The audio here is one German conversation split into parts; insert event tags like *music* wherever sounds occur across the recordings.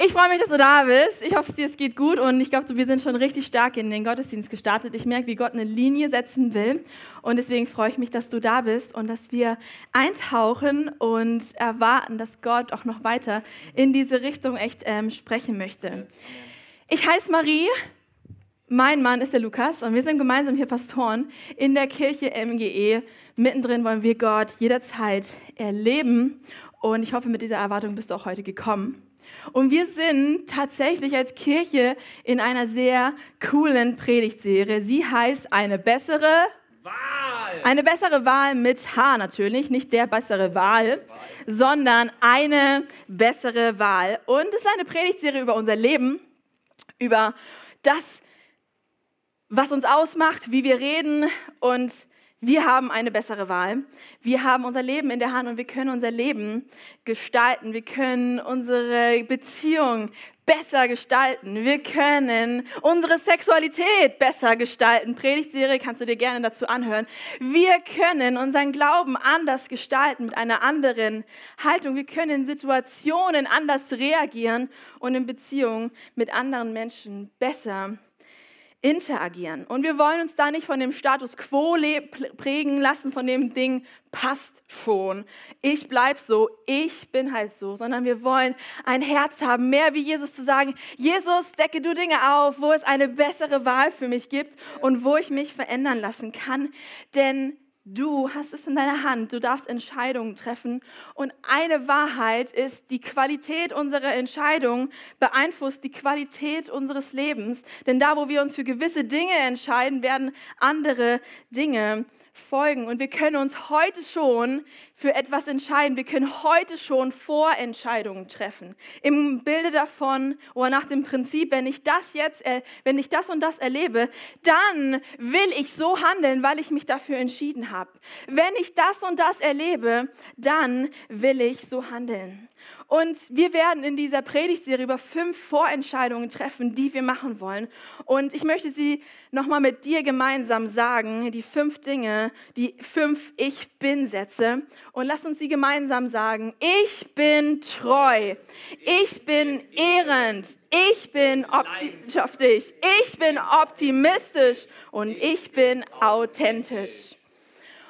Ich freue mich, dass du da bist. Ich hoffe, es geht gut und ich glaube, wir sind schon richtig stark in den Gottesdienst gestartet. Ich merke, wie Gott eine Linie setzen will und deswegen freue ich mich, dass du da bist und dass wir eintauchen und erwarten, dass Gott auch noch weiter in diese Richtung echt ähm, sprechen möchte. Ich heiße Marie. Mein Mann ist der Lukas und wir sind gemeinsam hier Pastoren in der Kirche MGE. Mittendrin wollen wir Gott jederzeit erleben und ich hoffe, mit dieser Erwartung bist du auch heute gekommen. Und wir sind tatsächlich als Kirche in einer sehr coolen Predigtserie. Sie heißt eine bessere Wahl. Eine bessere Wahl mit H natürlich, nicht der bessere Wahl, sondern eine bessere Wahl. Und es ist eine Predigtserie über unser Leben, über das, was uns ausmacht, wie wir reden und wir haben eine bessere Wahl. Wir haben unser Leben in der Hand und wir können unser Leben gestalten. Wir können unsere Beziehung besser gestalten. Wir können unsere Sexualität besser gestalten. Predigtserie kannst du dir gerne dazu anhören. Wir können unseren Glauben anders gestalten mit einer anderen Haltung. Wir können in Situationen anders reagieren und in Beziehungen mit anderen Menschen besser interagieren. Und wir wollen uns da nicht von dem Status quo prägen lassen, von dem Ding passt schon. Ich bleib so, ich bin halt so, sondern wir wollen ein Herz haben, mehr wie Jesus zu sagen, Jesus, decke du Dinge auf, wo es eine bessere Wahl für mich gibt und wo ich mich verändern lassen kann. Denn Du hast es in deiner Hand, du darfst Entscheidungen treffen. Und eine Wahrheit ist, die Qualität unserer Entscheidungen beeinflusst die Qualität unseres Lebens. Denn da, wo wir uns für gewisse Dinge entscheiden, werden andere Dinge folgen. Und wir können uns heute schon für etwas entscheiden. Wir können heute schon Vorentscheidungen treffen. Im Bilde davon oder nach dem Prinzip, wenn ich das jetzt, wenn ich das und das erlebe, dann will ich so handeln, weil ich mich dafür entschieden habe. Wenn ich das und das erlebe, dann will ich so handeln. Und wir werden in dieser Predigtserie über fünf Vorentscheidungen treffen, die wir machen wollen. Und ich möchte sie nochmal mit dir gemeinsam sagen, die fünf Dinge, die fünf Ich bin-Sätze. Und lass uns sie gemeinsam sagen. Ich bin treu. Ich bin ehrend. Ich bin optimistisch. Ich bin optimistisch. Und ich bin authentisch.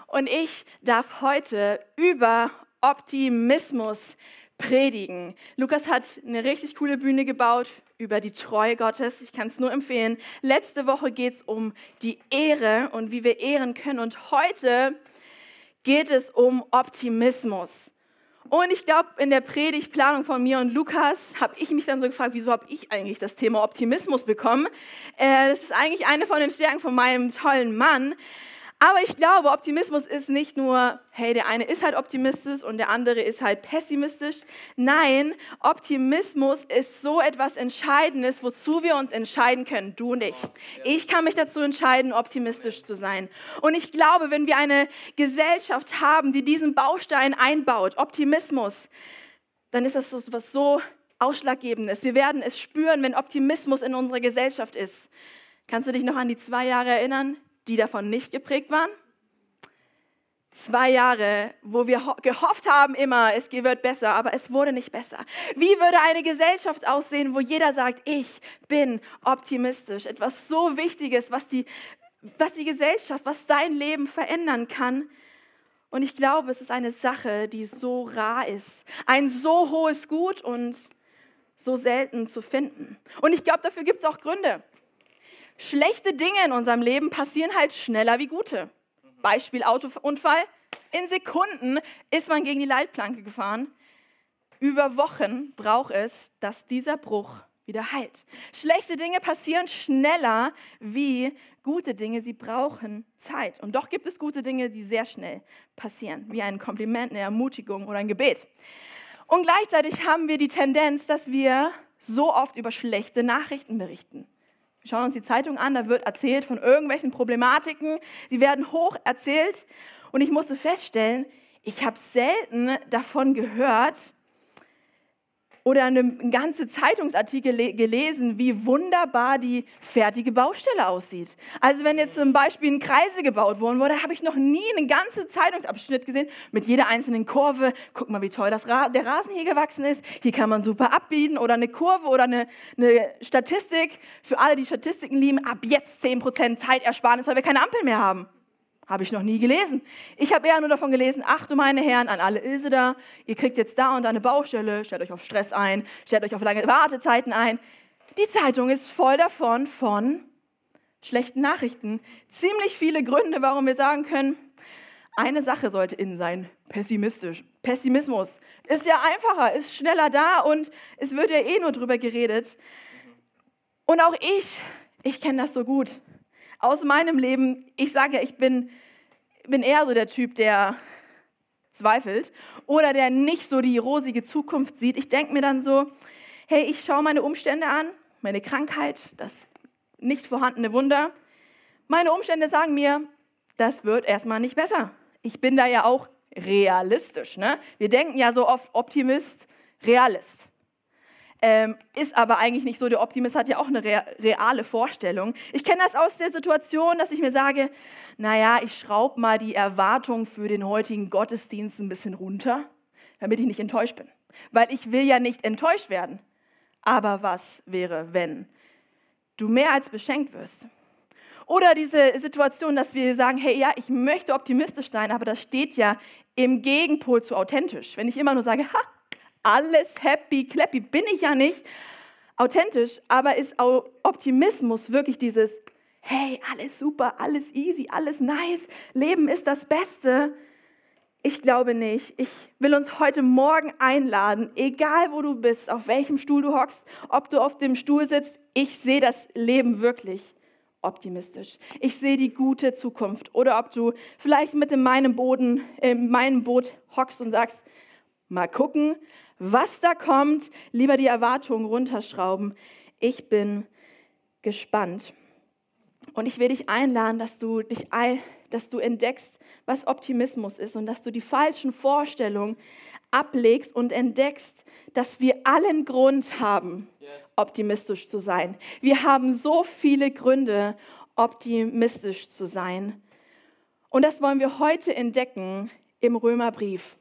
Und ich darf heute über Optimismus predigen. Lukas hat eine richtig coole Bühne gebaut über die Treue Gottes. Ich kann es nur empfehlen. Letzte Woche geht es um die Ehre und wie wir ehren können. Und heute geht es um Optimismus. Und ich glaube, in der Predigtplanung von mir und Lukas habe ich mich dann so gefragt, wieso habe ich eigentlich das Thema Optimismus bekommen? Äh, das ist eigentlich eine von den Stärken von meinem tollen Mann. Aber ich glaube, Optimismus ist nicht nur, hey, der eine ist halt optimistisch und der andere ist halt pessimistisch. Nein, Optimismus ist so etwas Entscheidendes, wozu wir uns entscheiden können, du und ich. Ich kann mich dazu entscheiden, optimistisch zu sein. Und ich glaube, wenn wir eine Gesellschaft haben, die diesen Baustein einbaut, Optimismus, dann ist das was so Ausschlaggebendes. Wir werden es spüren, wenn Optimismus in unserer Gesellschaft ist. Kannst du dich noch an die zwei Jahre erinnern, die davon nicht geprägt waren. Zwei Jahre, wo wir gehofft haben immer, es wird besser, aber es wurde nicht besser. Wie würde eine Gesellschaft aussehen, wo jeder sagt, ich bin optimistisch? Etwas so Wichtiges, was die, was die Gesellschaft, was dein Leben verändern kann. Und ich glaube, es ist eine Sache, die so rar ist. Ein so hohes Gut und so selten zu finden. Und ich glaube, dafür gibt es auch Gründe. Schlechte Dinge in unserem Leben passieren halt schneller wie gute. Beispiel Autounfall. In Sekunden ist man gegen die Leitplanke gefahren. Über Wochen braucht es, dass dieser Bruch wieder heilt. Schlechte Dinge passieren schneller wie gute Dinge. Sie brauchen Zeit. Und doch gibt es gute Dinge, die sehr schnell passieren, wie ein Kompliment, eine Ermutigung oder ein Gebet. Und gleichzeitig haben wir die Tendenz, dass wir so oft über schlechte Nachrichten berichten. Wir schauen uns die Zeitung an, da wird erzählt von irgendwelchen Problematiken, die werden hoch erzählt. Und ich musste feststellen, ich habe selten davon gehört, oder eine ganze Zeitungsartikel gelesen, wie wunderbar die fertige Baustelle aussieht. Also wenn jetzt zum Beispiel ein Kreise gebaut worden wurde, habe ich noch nie einen ganzen Zeitungsabschnitt gesehen mit jeder einzelnen Kurve. Guck mal, wie toll das Ra der Rasen hier gewachsen ist. Hier kann man super abbiegen oder eine Kurve oder eine, eine Statistik. Für alle, die Statistiken lieben, ab jetzt 10% Zeitersparnis, weil wir keine Ampel mehr haben. Habe ich noch nie gelesen. Ich habe eher nur davon gelesen, ach du meine Herren, an alle Ilse da, ihr kriegt jetzt da und da eine Baustelle, stellt euch auf Stress ein, stellt euch auf lange Wartezeiten ein. Die Zeitung ist voll davon von schlechten Nachrichten. Ziemlich viele Gründe, warum wir sagen können, eine Sache sollte in sein, pessimistisch. Pessimismus ist ja einfacher, ist schneller da und es wird ja eh nur drüber geredet. Und auch ich, ich kenne das so gut aus meinem Leben, ich sage ja, ich bin, bin eher so der Typ, der zweifelt oder der nicht so die rosige Zukunft sieht. Ich denke mir dann so, hey, ich schaue meine Umstände an, meine Krankheit, das nicht vorhandene Wunder. Meine Umstände sagen mir, das wird erstmal nicht besser. Ich bin da ja auch realistisch. Ne? Wir denken ja so oft Optimist, Realist ähm, ist aber eigentlich nicht so. Der Optimist hat ja auch eine reale Vorstellung. Ich kenne das aus der Situation, dass ich mir sage, naja, ich schraube mal die Erwartung für den heutigen Gottesdienst ein bisschen runter, damit ich nicht enttäuscht bin. Weil ich will ja nicht enttäuscht werden. Aber was wäre, wenn du mehr als beschenkt wirst? Oder diese Situation, dass wir sagen, hey, ja, ich möchte optimistisch sein, aber das steht ja im Gegenpol zu authentisch. Wenn ich immer nur sage, ha, alles happy, clappy. Bin ich ja nicht authentisch, aber ist Optimismus wirklich dieses, hey, alles super, alles easy, alles nice, Leben ist das Beste. Ich glaube nicht. Ich will uns heute Morgen einladen, egal wo du bist, auf welchem Stuhl du hockst, ob du auf dem Stuhl sitzt, ich sehe das Leben wirklich optimistisch. Ich sehe die gute Zukunft. Oder ob du vielleicht mit in meinem, Boden, in meinem Boot hockst und sagst, mal gucken, was da kommt, lieber die Erwartungen runterschrauben. Ich bin gespannt. Und ich will dich einladen, dass du, dich, dass du entdeckst, was Optimismus ist und dass du die falschen Vorstellungen ablegst und entdeckst, dass wir allen Grund haben, optimistisch zu sein. Wir haben so viele Gründe, optimistisch zu sein. Und das wollen wir heute entdecken im Römerbrief.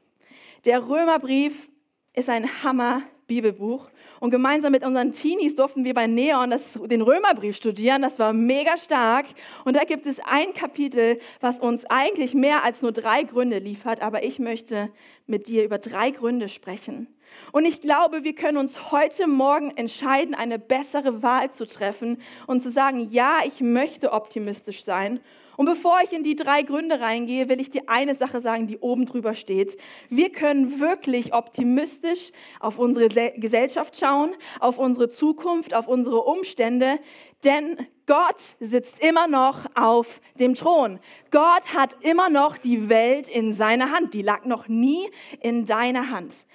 Der Römerbrief ist ein Hammer-Bibelbuch. Und gemeinsam mit unseren Teenies durften wir bei Neon das, den Römerbrief studieren. Das war mega stark. Und da gibt es ein Kapitel, was uns eigentlich mehr als nur drei Gründe liefert. Aber ich möchte mit dir über drei Gründe sprechen. Und ich glaube, wir können uns heute Morgen entscheiden, eine bessere Wahl zu treffen und zu sagen, ja, ich möchte optimistisch sein und bevor ich in die drei Gründe reingehe, will ich dir eine Sache sagen, die oben drüber steht. Wir können wirklich optimistisch auf unsere Gesellschaft schauen, auf unsere Zukunft, auf unsere Umstände, denn Gott sitzt immer noch auf dem Thron. Gott hat immer noch die Welt in seiner Hand. Die lag noch nie in deiner Hand.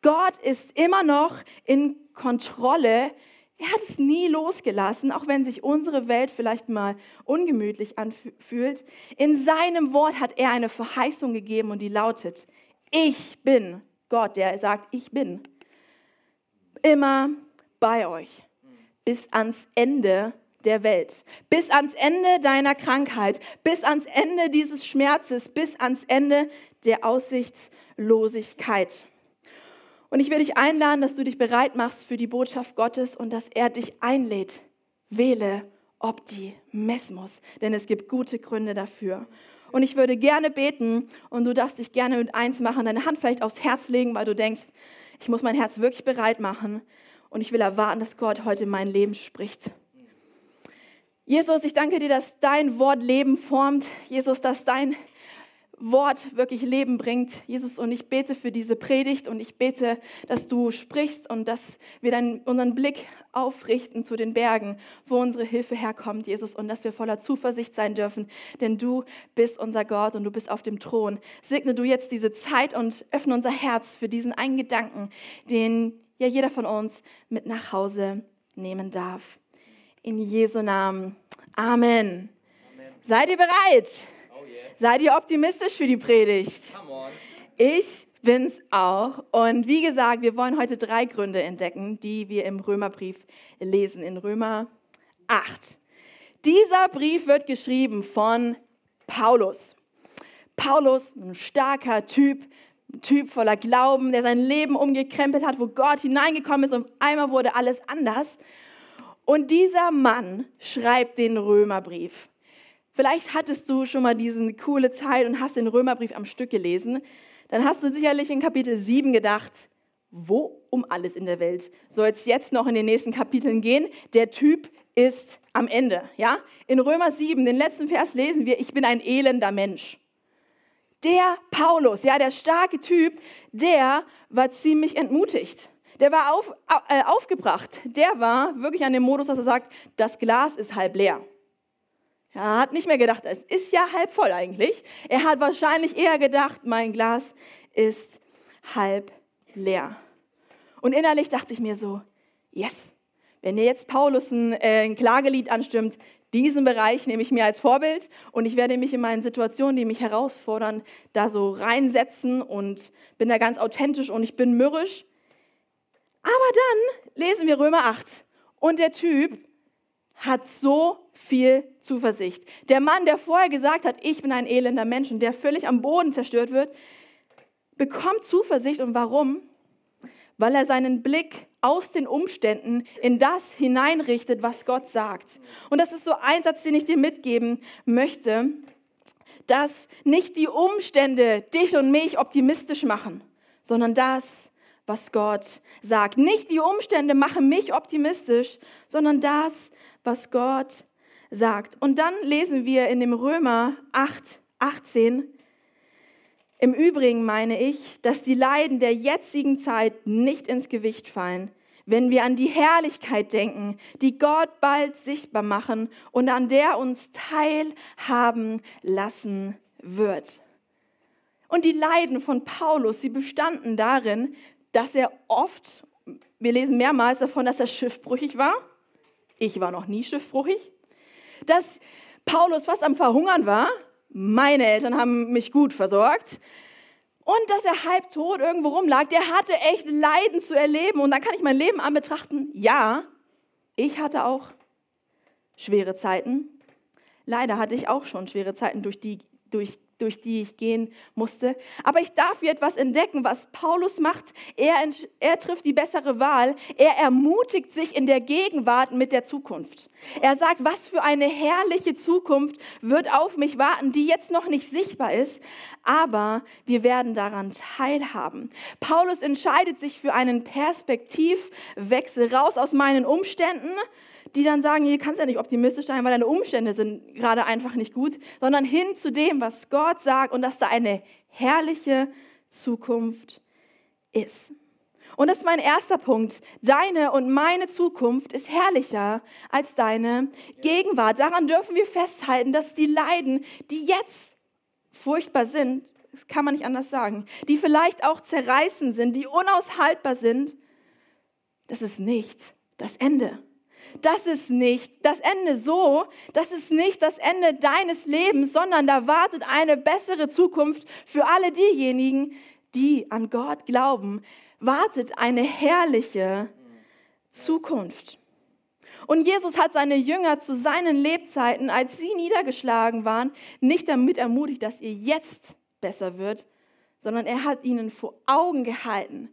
Gott ist immer noch in Kontrolle er hat es nie losgelassen, auch wenn sich unsere Welt vielleicht mal ungemütlich anfühlt. In seinem Wort hat er eine Verheißung gegeben und die lautet, ich bin Gott, der sagt, ich bin immer bei euch bis ans Ende der Welt, bis ans Ende deiner Krankheit, bis ans Ende dieses Schmerzes, bis ans Ende der Aussichtslosigkeit. Und ich will dich einladen, dass du dich bereit machst für die Botschaft Gottes und dass er dich einlädt. Wähle Optimismus, denn es gibt gute Gründe dafür. Und ich würde gerne beten und du darfst dich gerne mit eins machen, deine Hand vielleicht aufs Herz legen, weil du denkst, ich muss mein Herz wirklich bereit machen und ich will erwarten, dass Gott heute in mein Leben spricht. Jesus, ich danke dir, dass dein Wort Leben formt. Jesus, dass dein Wort wirklich Leben bringt. Jesus, und ich bete für diese Predigt und ich bete, dass du sprichst und dass wir dann unseren Blick aufrichten zu den Bergen, wo unsere Hilfe herkommt, Jesus, und dass wir voller Zuversicht sein dürfen, denn du bist unser Gott und du bist auf dem Thron. Segne du jetzt diese Zeit und öffne unser Herz für diesen einen Gedanken, den ja jeder von uns mit nach Hause nehmen darf. In Jesu Namen. Amen. Amen. Seid ihr bereit? Seid ihr optimistisch für die Predigt? Ich bin's auch. Und wie gesagt, wir wollen heute drei Gründe entdecken, die wir im Römerbrief lesen, in Römer 8. Dieser Brief wird geschrieben von Paulus. Paulus, ein starker Typ, ein Typ voller Glauben, der sein Leben umgekrempelt hat, wo Gott hineingekommen ist und einmal wurde alles anders. Und dieser Mann schreibt den Römerbrief. Vielleicht hattest du schon mal diese coole Zeit und hast den Römerbrief am Stück gelesen dann hast du sicherlich in Kapitel 7 gedacht, wo um alles in der Welt soll es jetzt noch in den nächsten Kapiteln gehen? Der Typ ist am Ende. Ja? In Römer 7, den letzten Vers lesen wir, ich bin ein elender Mensch. Der Paulus, ja, der starke Typ, der war ziemlich entmutigt. Der war auf, äh, aufgebracht. Der war wirklich an dem Modus, dass er sagt, das Glas ist halb leer. Er hat nicht mehr gedacht, es ist ja halb voll eigentlich. Er hat wahrscheinlich eher gedacht, mein Glas ist halb leer. Und innerlich dachte ich mir so, yes, wenn ihr jetzt Paulus ein, äh, ein Klagelied anstimmt, diesen Bereich nehme ich mir als Vorbild und ich werde mich in meinen Situationen, die mich herausfordern, da so reinsetzen und bin da ganz authentisch und ich bin mürrisch. Aber dann lesen wir Römer 8 und der Typ hat so viel Zuversicht. Der Mann, der vorher gesagt hat, ich bin ein elender Mensch und der völlig am Boden zerstört wird, bekommt Zuversicht. Und warum? Weil er seinen Blick aus den Umständen in das hineinrichtet, was Gott sagt. Und das ist so ein Satz, den ich dir mitgeben möchte, dass nicht die Umstände dich und mich optimistisch machen, sondern das, was Gott sagt. Nicht die Umstände machen mich optimistisch, sondern das, was Gott sagt. Und dann lesen wir in dem Römer 8, 18, im Übrigen meine ich, dass die Leiden der jetzigen Zeit nicht ins Gewicht fallen, wenn wir an die Herrlichkeit denken, die Gott bald sichtbar machen und an der uns teilhaben lassen wird. Und die Leiden von Paulus, sie bestanden darin, dass er oft, wir lesen mehrmals davon, dass er schiffbrüchig war. Ich war noch nie schiffbrüchig dass Paulus fast am Verhungern war. Meine Eltern haben mich gut versorgt. Und dass er halb tot irgendwo rumlag. Der hatte echt Leiden zu erleben. Und dann kann ich mein Leben anbetrachten. Ja, ich hatte auch schwere Zeiten. Leider hatte ich auch schon schwere Zeiten, durch die, durch durch die ich gehen musste. Aber ich darf hier etwas entdecken, was Paulus macht. Er, er trifft die bessere Wahl. Er ermutigt sich in der Gegenwart mit der Zukunft. Er sagt, was für eine herrliche Zukunft wird auf mich warten, die jetzt noch nicht sichtbar ist, aber wir werden daran teilhaben. Paulus entscheidet sich für einen Perspektivwechsel raus aus meinen Umständen die dann sagen, hier kannst ja nicht optimistisch sein, weil deine Umstände sind gerade einfach nicht gut, sondern hin zu dem, was Gott sagt und dass da eine herrliche Zukunft ist. Und das ist mein erster Punkt. Deine und meine Zukunft ist herrlicher als deine Gegenwart. Daran dürfen wir festhalten, dass die Leiden, die jetzt furchtbar sind, das kann man nicht anders sagen, die vielleicht auch zerreißen sind, die unaushaltbar sind, das ist nicht das Ende. Das ist nicht das Ende so, das ist nicht das Ende deines Lebens, sondern da wartet eine bessere Zukunft für alle diejenigen, die an Gott glauben. Wartet eine herrliche Zukunft. Und Jesus hat seine Jünger zu seinen Lebzeiten, als sie niedergeschlagen waren, nicht damit ermutigt, dass ihr jetzt besser wird, sondern er hat ihnen vor Augen gehalten,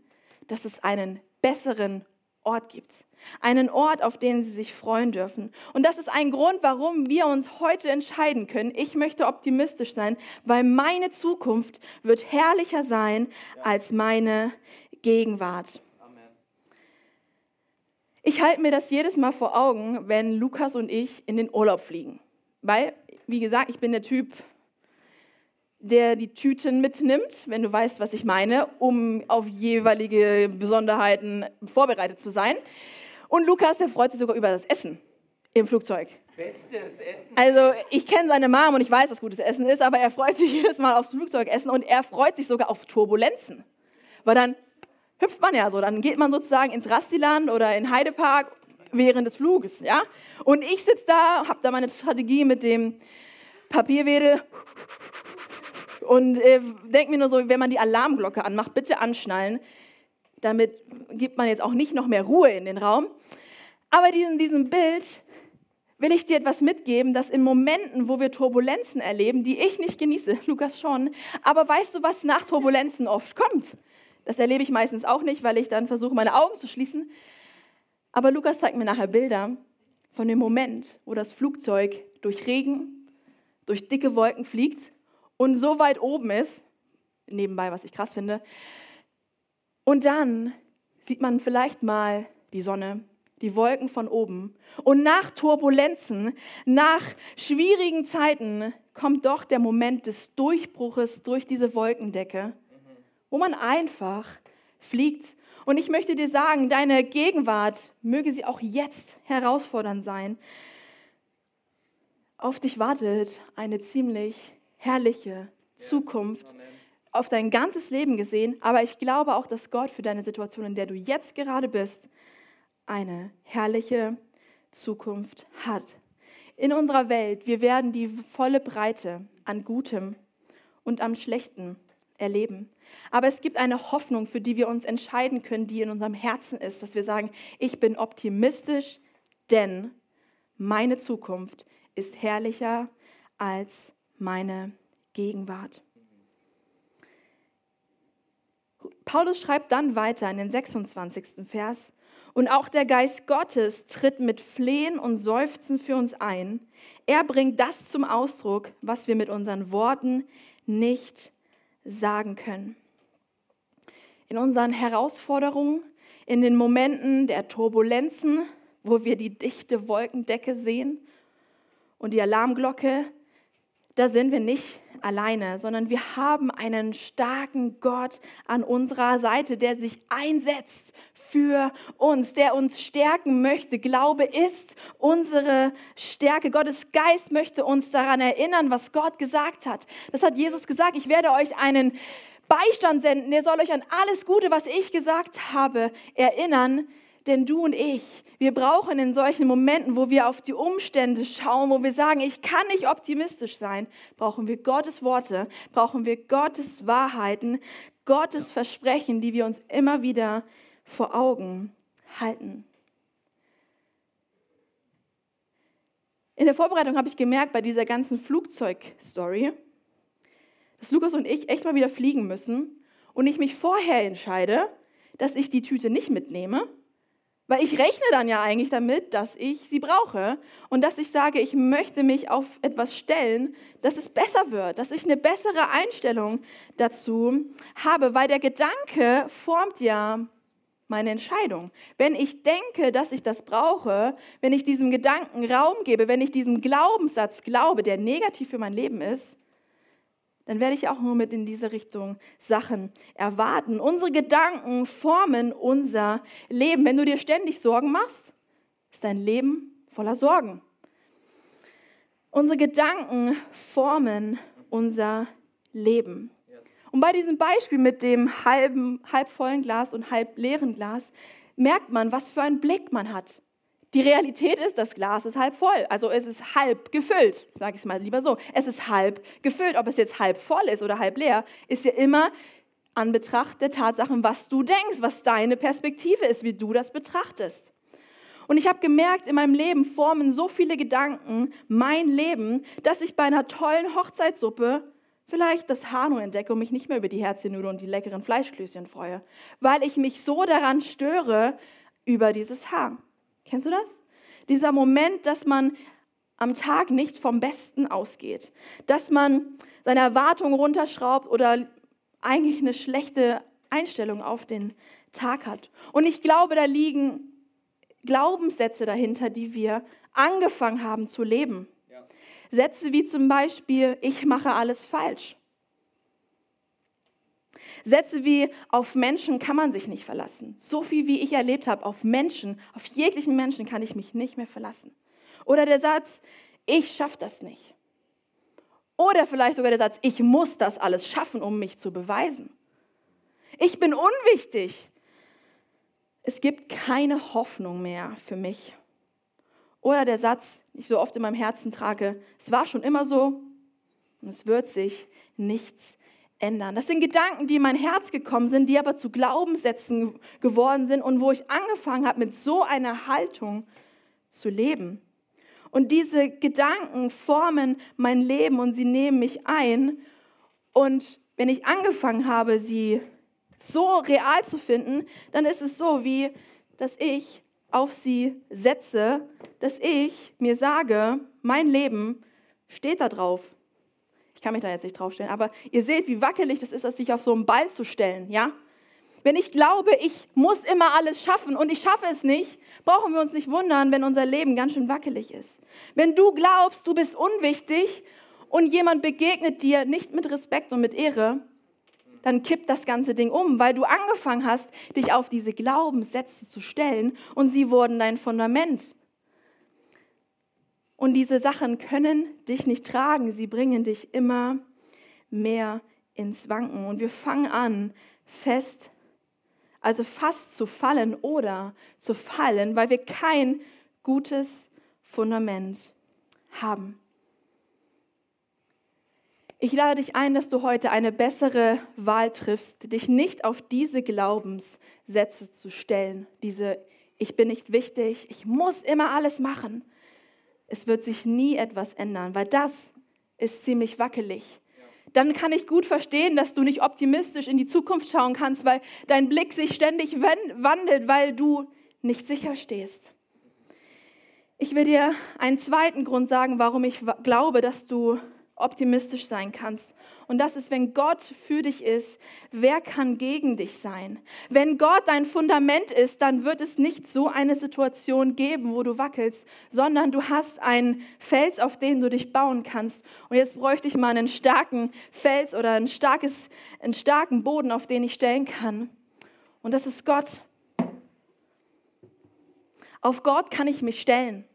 dass es einen besseren Ort gibt. Einen Ort, auf den sie sich freuen dürfen. Und das ist ein Grund, warum wir uns heute entscheiden können. Ich möchte optimistisch sein, weil meine Zukunft wird herrlicher sein als meine Gegenwart. Ich halte mir das jedes Mal vor Augen, wenn Lukas und ich in den Urlaub fliegen. Weil, wie gesagt, ich bin der Typ, der die Tüten mitnimmt, wenn du weißt, was ich meine, um auf jeweilige Besonderheiten vorbereitet zu sein. Und Lukas, der freut sich sogar über das Essen im Flugzeug. Bestes Essen. Also ich kenne seine Mom und ich weiß, was gutes Essen ist, aber er freut sich *laughs* jedes Mal aufs Flugzeugessen und er freut sich sogar auf Turbulenzen. Weil dann hüpft man ja so, dann geht man sozusagen ins Rastiland oder in Heidepark während des Fluges, ja? Und ich sitze da, habe da meine Strategie mit dem Papierwedel Und äh, denke mir nur so, wenn man die Alarmglocke anmacht, bitte anschnallen. Damit gibt man jetzt auch nicht noch mehr Ruhe in den Raum. Aber in diesem Bild will ich dir etwas mitgeben, dass in Momenten, wo wir Turbulenzen erleben, die ich nicht genieße, *laughs* Lukas schon, aber weißt du, was nach Turbulenzen oft kommt? Das erlebe ich meistens auch nicht, weil ich dann versuche, meine Augen zu schließen. Aber Lukas zeigt mir nachher Bilder von dem Moment, wo das Flugzeug durch Regen, durch dicke Wolken fliegt und so weit oben ist, nebenbei, was ich krass finde. Und dann sieht man vielleicht mal die Sonne, die Wolken von oben. Und nach Turbulenzen, nach schwierigen Zeiten kommt doch der Moment des Durchbruches durch diese Wolkendecke, wo man einfach fliegt. Und ich möchte dir sagen, deine Gegenwart möge sie auch jetzt herausfordernd sein. Auf dich wartet eine ziemlich herrliche Zukunft auf dein ganzes Leben gesehen, aber ich glaube auch, dass Gott für deine Situation, in der du jetzt gerade bist, eine herrliche Zukunft hat. In unserer Welt, wir werden die volle Breite an Gutem und am Schlechten erleben. Aber es gibt eine Hoffnung, für die wir uns entscheiden können, die in unserem Herzen ist, dass wir sagen, ich bin optimistisch, denn meine Zukunft ist herrlicher als meine Gegenwart. Paulus schreibt dann weiter in den 26. Vers, und auch der Geist Gottes tritt mit Flehen und Seufzen für uns ein. Er bringt das zum Ausdruck, was wir mit unseren Worten nicht sagen können. In unseren Herausforderungen, in den Momenten der Turbulenzen, wo wir die dichte Wolkendecke sehen und die Alarmglocke, da sind wir nicht alleine, sondern wir haben einen starken Gott an unserer Seite, der sich einsetzt für uns, der uns stärken möchte. Glaube ist unsere Stärke. Gottes Geist möchte uns daran erinnern, was Gott gesagt hat. Das hat Jesus gesagt. Ich werde euch einen Beistand senden. Der soll euch an alles Gute, was ich gesagt habe, erinnern. Denn du und ich, wir brauchen in solchen Momenten, wo wir auf die Umstände schauen, wo wir sagen, ich kann nicht optimistisch sein, brauchen wir Gottes Worte, brauchen wir Gottes Wahrheiten, Gottes Versprechen, die wir uns immer wieder vor Augen halten. In der Vorbereitung habe ich gemerkt, bei dieser ganzen Flugzeugstory, dass Lukas und ich echt mal wieder fliegen müssen und ich mich vorher entscheide, dass ich die Tüte nicht mitnehme, weil ich rechne dann ja eigentlich damit, dass ich sie brauche und dass ich sage, ich möchte mich auf etwas stellen, dass es besser wird, dass ich eine bessere Einstellung dazu habe, weil der Gedanke formt ja meine Entscheidung. Wenn ich denke, dass ich das brauche, wenn ich diesem Gedanken Raum gebe, wenn ich diesem Glaubenssatz glaube, der negativ für mein Leben ist, dann werde ich auch nur mit in diese Richtung Sachen erwarten. Unsere Gedanken formen unser Leben. Wenn du dir ständig Sorgen machst, ist dein Leben voller Sorgen. Unsere Gedanken formen unser Leben. Und bei diesem Beispiel mit dem halben, halb vollen Glas und halb leeren Glas merkt man, was für einen Blick man hat. Die Realität ist, das Glas ist halb voll. Also es ist halb gefüllt, sage ich es mal lieber so. Es ist halb gefüllt. Ob es jetzt halb voll ist oder halb leer, ist ja immer an Betracht der Tatsachen, was du denkst, was deine Perspektive ist, wie du das betrachtest. Und ich habe gemerkt, in meinem Leben formen so viele Gedanken mein Leben, dass ich bei einer tollen Hochzeitssuppe vielleicht das Hanu entdecke und mich nicht mehr über die Herzchennudeln und die leckeren Fleischklößchen freue, weil ich mich so daran störe über dieses Haar. Kennst du das? Dieser Moment, dass man am Tag nicht vom Besten ausgeht, dass man seine Erwartungen runterschraubt oder eigentlich eine schlechte Einstellung auf den Tag hat. Und ich glaube, da liegen Glaubenssätze dahinter, die wir angefangen haben zu leben. Ja. Sätze wie zum Beispiel, ich mache alles falsch. Sätze wie, auf Menschen kann man sich nicht verlassen. So viel, wie ich erlebt habe, auf Menschen, auf jeglichen Menschen kann ich mich nicht mehr verlassen. Oder der Satz, ich schaffe das nicht. Oder vielleicht sogar der Satz, ich muss das alles schaffen, um mich zu beweisen. Ich bin unwichtig. Es gibt keine Hoffnung mehr für mich. Oder der Satz, den ich so oft in meinem Herzen trage, es war schon immer so und es wird sich nichts ändern. Das sind Gedanken, die in mein Herz gekommen sind, die aber zu Glaubenssätzen geworden sind und wo ich angefangen habe, mit so einer Haltung zu leben. Und diese Gedanken formen mein Leben und sie nehmen mich ein. Und wenn ich angefangen habe, sie so real zu finden, dann ist es so, wie dass ich auf sie setze, dass ich mir sage, mein Leben steht da drauf. Ich kann mich da jetzt nicht draufstellen, aber ihr seht, wie wackelig das ist, sich auf so einen Ball zu stellen, ja? Wenn ich glaube, ich muss immer alles schaffen und ich schaffe es nicht, brauchen wir uns nicht wundern, wenn unser Leben ganz schön wackelig ist. Wenn du glaubst, du bist unwichtig und jemand begegnet dir nicht mit Respekt und mit Ehre, dann kippt das ganze Ding um, weil du angefangen hast, dich auf diese Glaubenssätze zu stellen und sie wurden dein Fundament. Und diese Sachen können dich nicht tragen, sie bringen dich immer mehr ins Wanken. Und wir fangen an, fest, also fast zu fallen oder zu fallen, weil wir kein gutes Fundament haben. Ich lade dich ein, dass du heute eine bessere Wahl triffst, dich nicht auf diese Glaubenssätze zu stellen, diese ich bin nicht wichtig, ich muss immer alles machen. Es wird sich nie etwas ändern, weil das ist ziemlich wackelig. Dann kann ich gut verstehen, dass du nicht optimistisch in die Zukunft schauen kannst, weil dein Blick sich ständig wandelt, weil du nicht sicher stehst. Ich will dir einen zweiten Grund sagen, warum ich glaube, dass du optimistisch sein kannst. Und das ist, wenn Gott für dich ist, wer kann gegen dich sein? Wenn Gott dein Fundament ist, dann wird es nicht so eine Situation geben, wo du wackelst, sondern du hast einen Fels, auf den du dich bauen kannst. Und jetzt bräuchte ich mal einen starken Fels oder ein starkes, einen starken Boden, auf den ich stellen kann. Und das ist Gott. Auf Gott kann ich mich stellen.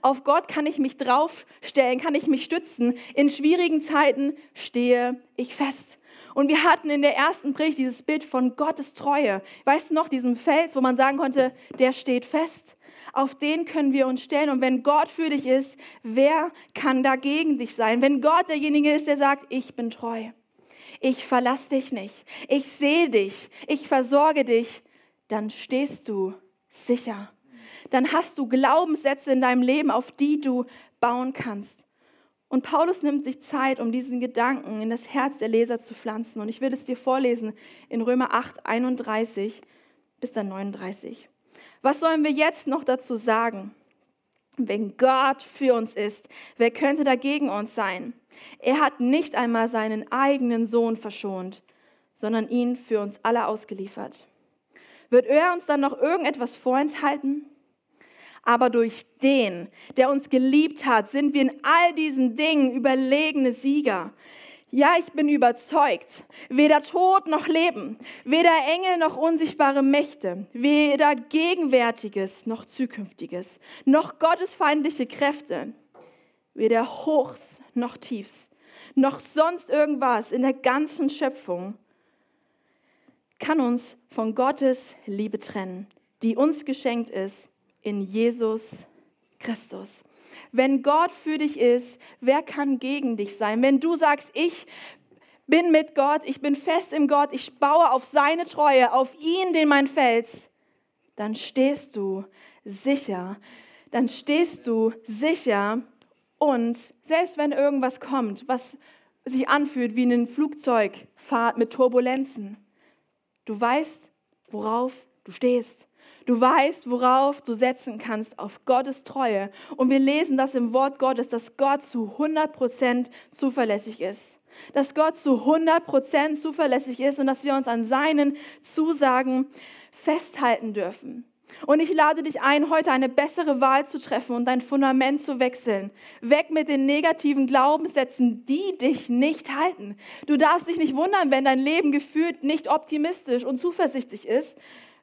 Auf Gott kann ich mich draufstellen, kann ich mich stützen. In schwierigen Zeiten stehe ich fest. Und wir hatten in der ersten Predigt dieses Bild von Gottes Treue. Weißt du noch, diesen Fels, wo man sagen konnte, der steht fest. Auf den können wir uns stellen. Und wenn Gott für dich ist, wer kann dagegen dich sein? Wenn Gott derjenige ist, der sagt, ich bin treu. Ich verlasse dich nicht. Ich sehe dich. Ich versorge dich. Dann stehst du sicher dann hast du Glaubenssätze in deinem Leben, auf die du bauen kannst. Und Paulus nimmt sich Zeit, um diesen Gedanken in das Herz der Leser zu pflanzen. Und ich will es dir vorlesen in Römer 8, 31 bis dann 39. Was sollen wir jetzt noch dazu sagen? Wenn Gott für uns ist, wer könnte dagegen uns sein? Er hat nicht einmal seinen eigenen Sohn verschont, sondern ihn für uns alle ausgeliefert. Wird er uns dann noch irgendetwas vorenthalten? Aber durch den, der uns geliebt hat, sind wir in all diesen Dingen überlegene Sieger. Ja, ich bin überzeugt, weder Tod noch Leben, weder Engel noch unsichtbare Mächte, weder Gegenwärtiges noch Zukünftiges, noch gottesfeindliche Kräfte, weder Hochs noch Tiefs, noch sonst irgendwas in der ganzen Schöpfung kann uns von Gottes Liebe trennen, die uns geschenkt ist in Jesus Christus. Wenn Gott für dich ist, wer kann gegen dich sein? Wenn du sagst, ich bin mit Gott, ich bin fest im Gott, ich baue auf seine Treue, auf ihn, den mein Fels, dann stehst du sicher. Dann stehst du sicher und selbst wenn irgendwas kommt, was sich anfühlt wie eine Flugzeugfahrt mit Turbulenzen, du weißt, worauf du stehst. Du weißt, worauf du setzen kannst, auf Gottes Treue. Und wir lesen das im Wort Gottes, dass Gott zu 100% zuverlässig ist. Dass Gott zu 100% zuverlässig ist und dass wir uns an seinen Zusagen festhalten dürfen. Und ich lade dich ein, heute eine bessere Wahl zu treffen und dein Fundament zu wechseln. Weg mit den negativen Glaubenssätzen, die dich nicht halten. Du darfst dich nicht wundern, wenn dein Leben gefühlt nicht optimistisch und zuversichtlich ist,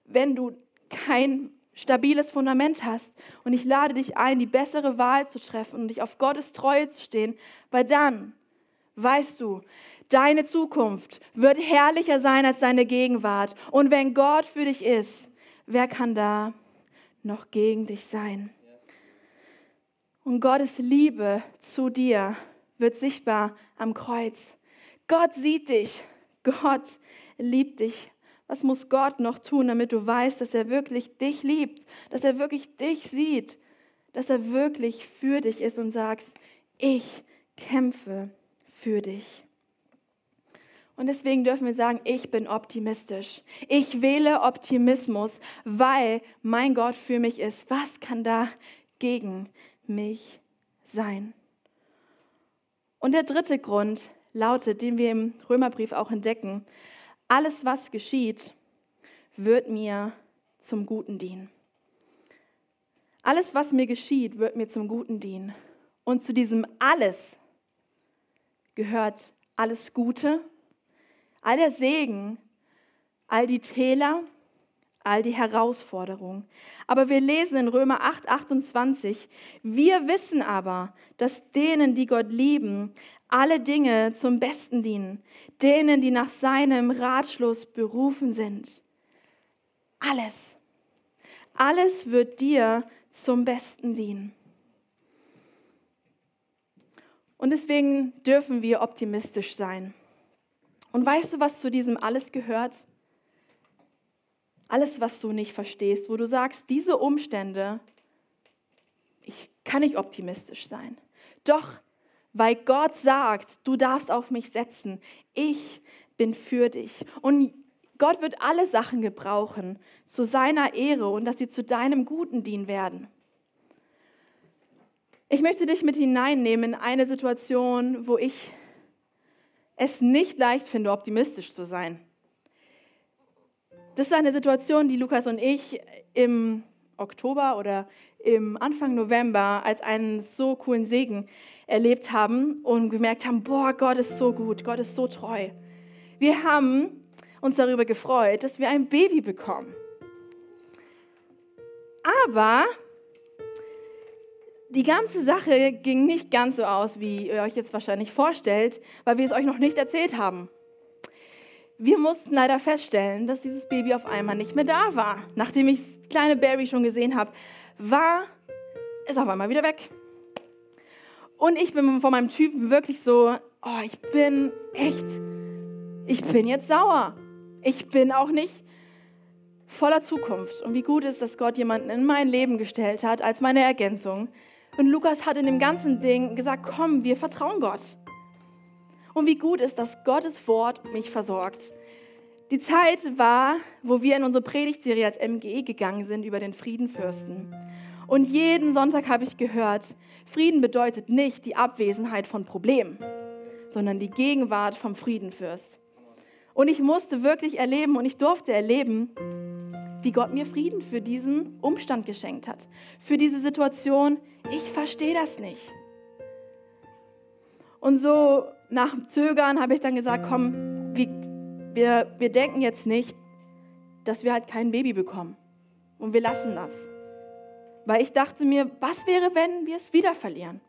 wenn du kein stabiles Fundament hast. Und ich lade dich ein, die bessere Wahl zu treffen und dich auf Gottes Treue zu stehen, weil dann weißt du, deine Zukunft wird herrlicher sein als deine Gegenwart. Und wenn Gott für dich ist, wer kann da noch gegen dich sein? Und Gottes Liebe zu dir wird sichtbar am Kreuz. Gott sieht dich. Gott liebt dich. Was muss Gott noch tun, damit du weißt, dass er wirklich dich liebt, dass er wirklich dich sieht, dass er wirklich für dich ist und sagst, ich kämpfe für dich. Und deswegen dürfen wir sagen, ich bin optimistisch. Ich wähle Optimismus, weil mein Gott für mich ist. Was kann da gegen mich sein? Und der dritte Grund lautet, den wir im Römerbrief auch entdecken, alles, was geschieht, wird mir zum Guten dienen. Alles, was mir geschieht, wird mir zum Guten dienen. Und zu diesem alles gehört alles Gute, all der Segen, all die Täler, all die Herausforderungen. Aber wir lesen in Römer 8, 28, wir wissen aber, dass denen, die Gott lieben, alle Dinge zum Besten dienen, denen, die nach seinem Ratschluss berufen sind. Alles, alles wird dir zum Besten dienen. Und deswegen dürfen wir optimistisch sein. Und weißt du, was zu diesem alles gehört? Alles, was du nicht verstehst, wo du sagst, diese Umstände, ich kann nicht optimistisch sein. Doch, weil Gott sagt, du darfst auf mich setzen, ich bin für dich. Und Gott wird alle Sachen gebrauchen zu seiner Ehre und dass sie zu deinem Guten dienen werden. Ich möchte dich mit hineinnehmen in eine Situation, wo ich es nicht leicht finde, optimistisch zu sein. Das ist eine Situation, die Lukas und ich im Oktober oder im Anfang November als einen so coolen Segen erlebt haben und gemerkt haben, boah, Gott ist so gut, Gott ist so treu. Wir haben uns darüber gefreut, dass wir ein Baby bekommen. Aber die ganze Sache ging nicht ganz so aus, wie ihr euch jetzt wahrscheinlich vorstellt, weil wir es euch noch nicht erzählt haben. Wir mussten leider feststellen, dass dieses Baby auf einmal nicht mehr da war. Nachdem ich kleine Baby schon gesehen habe, war es auf einmal wieder weg. Und ich bin von meinem Typen wirklich so, oh, ich bin echt, ich bin jetzt sauer. Ich bin auch nicht voller Zukunft. Und wie gut ist, dass Gott jemanden in mein Leben gestellt hat als meine Ergänzung, und Lukas hat in dem ganzen Ding gesagt, komm, wir vertrauen Gott. Und wie gut ist, dass Gottes Wort mich versorgt. Die Zeit war, wo wir in unsere Predigtserie als MGE gegangen sind über den Friedenfürsten. Und jeden Sonntag habe ich gehört, Frieden bedeutet nicht die Abwesenheit von Problemen, sondern die Gegenwart vom Friedenfürst. Und ich musste wirklich erleben und ich durfte erleben, wie Gott mir Frieden für diesen Umstand geschenkt hat, für diese Situation. Ich verstehe das nicht. Und so nach Zögern habe ich dann gesagt, komm, wir, wir, denken jetzt nicht, dass wir halt kein Baby bekommen. Und wir lassen das. Weil ich dachte mir, was wäre, wenn wir es wieder verlieren?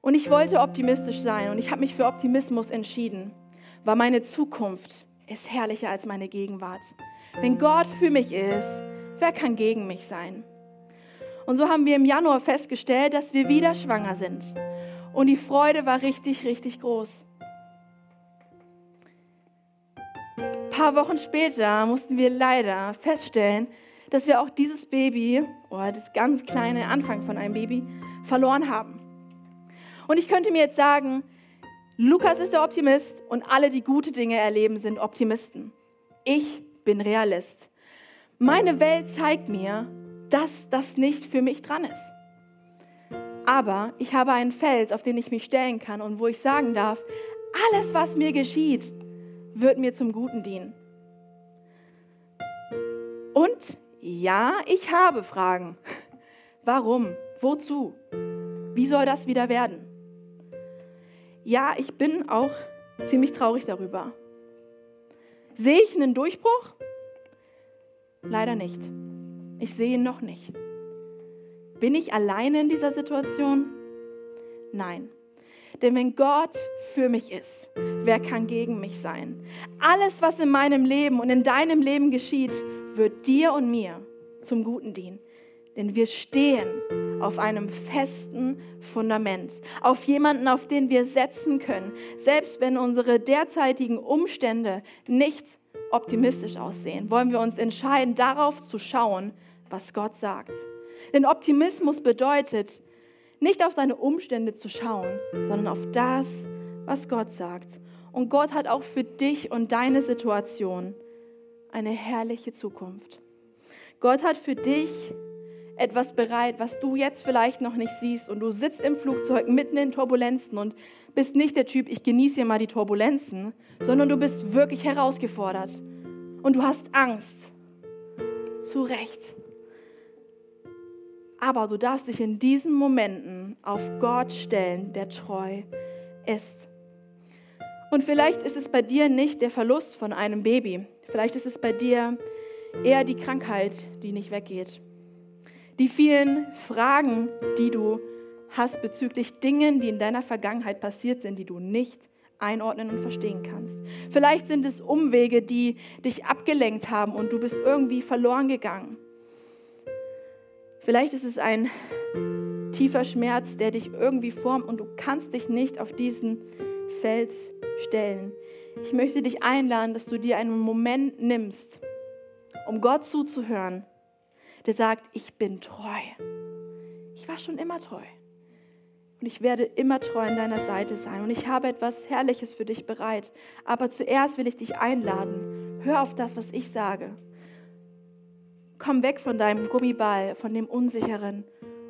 Und ich wollte optimistisch sein und ich habe mich für Optimismus entschieden, weil meine Zukunft ist herrlicher als meine Gegenwart. Wenn Gott für mich ist, wer kann gegen mich sein? Und so haben wir im Januar festgestellt, dass wir wieder schwanger sind. Und die Freude war richtig, richtig groß. Ein paar Wochen später mussten wir leider feststellen, dass wir auch dieses Baby, oder das ganz kleine Anfang von einem Baby, verloren haben. Und ich könnte mir jetzt sagen, Lukas ist der Optimist und alle, die gute Dinge erleben, sind Optimisten. Ich bin Realist. Meine Welt zeigt mir, dass das nicht für mich dran ist. Aber ich habe einen Fels, auf den ich mich stellen kann und wo ich sagen darf, alles, was mir geschieht, wird mir zum Guten dienen. Und ja, ich habe Fragen. Warum? Wozu? Wie soll das wieder werden? Ja, ich bin auch ziemlich traurig darüber. Sehe ich einen Durchbruch? Leider nicht. Ich sehe ihn noch nicht. Bin ich alleine in dieser Situation? Nein. Denn wenn Gott für mich ist, wer kann gegen mich sein? Alles, was in meinem Leben und in deinem Leben geschieht, wird dir und mir zum Guten dienen. Denn wir stehen auf einem festen Fundament, auf jemanden, auf den wir setzen können, selbst wenn unsere derzeitigen Umstände nicht optimistisch aussehen, wollen wir uns entscheiden, darauf zu schauen, was Gott sagt. Denn Optimismus bedeutet, nicht auf seine Umstände zu schauen, sondern auf das, was Gott sagt. Und Gott hat auch für dich und deine Situation eine herrliche Zukunft. Gott hat für dich etwas bereit, was du jetzt vielleicht noch nicht siehst und du sitzt im Flugzeug mitten in Turbulenzen und bist nicht der Typ, ich genieße hier mal die Turbulenzen, sondern du bist wirklich herausgefordert und du hast Angst. Zu Recht. Aber du darfst dich in diesen Momenten auf Gott stellen, der treu ist. Und vielleicht ist es bei dir nicht der Verlust von einem Baby. Vielleicht ist es bei dir eher die Krankheit, die nicht weggeht. Die vielen Fragen, die du hast bezüglich Dingen, die in deiner Vergangenheit passiert sind, die du nicht einordnen und verstehen kannst. Vielleicht sind es Umwege, die dich abgelenkt haben und du bist irgendwie verloren gegangen. Vielleicht ist es ein tiefer Schmerz, der dich irgendwie formt und du kannst dich nicht auf diesen Fels stellen. Ich möchte dich einladen, dass du dir einen Moment nimmst, um Gott zuzuhören, der sagt, ich bin treu. Ich war schon immer treu. Und ich werde immer treu an deiner Seite sein. Und ich habe etwas Herrliches für dich bereit. Aber zuerst will ich dich einladen. Hör auf das, was ich sage. Komm weg von deinem Gummiball, von dem Unsicheren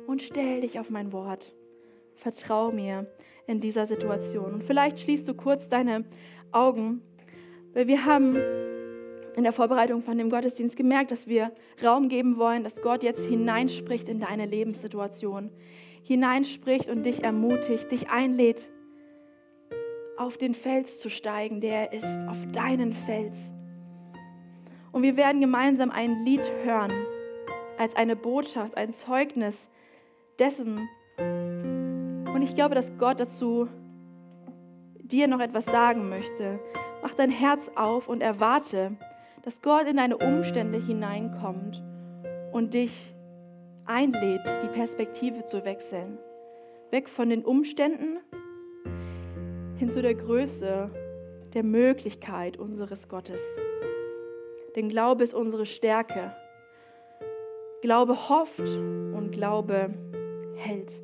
und stell dich auf mein Wort. Vertrau mir in dieser Situation. Und vielleicht schließt du kurz deine Augen, weil wir haben in der Vorbereitung von dem Gottesdienst gemerkt, dass wir Raum geben wollen, dass Gott jetzt hineinspricht in deine Lebenssituation, hineinspricht und dich ermutigt, dich einlädt, auf den Fels zu steigen, der ist, auf deinen Fels. Und wir werden gemeinsam ein Lied hören, als eine Botschaft, ein Zeugnis dessen. Und ich glaube, dass Gott dazu dir noch etwas sagen möchte. Mach dein Herz auf und erwarte, dass Gott in deine Umstände hineinkommt und dich einlädt, die Perspektive zu wechseln. Weg von den Umständen hin zu der Größe der Möglichkeit unseres Gottes. Denn Glaube ist unsere Stärke. Glaube hofft und Glaube hält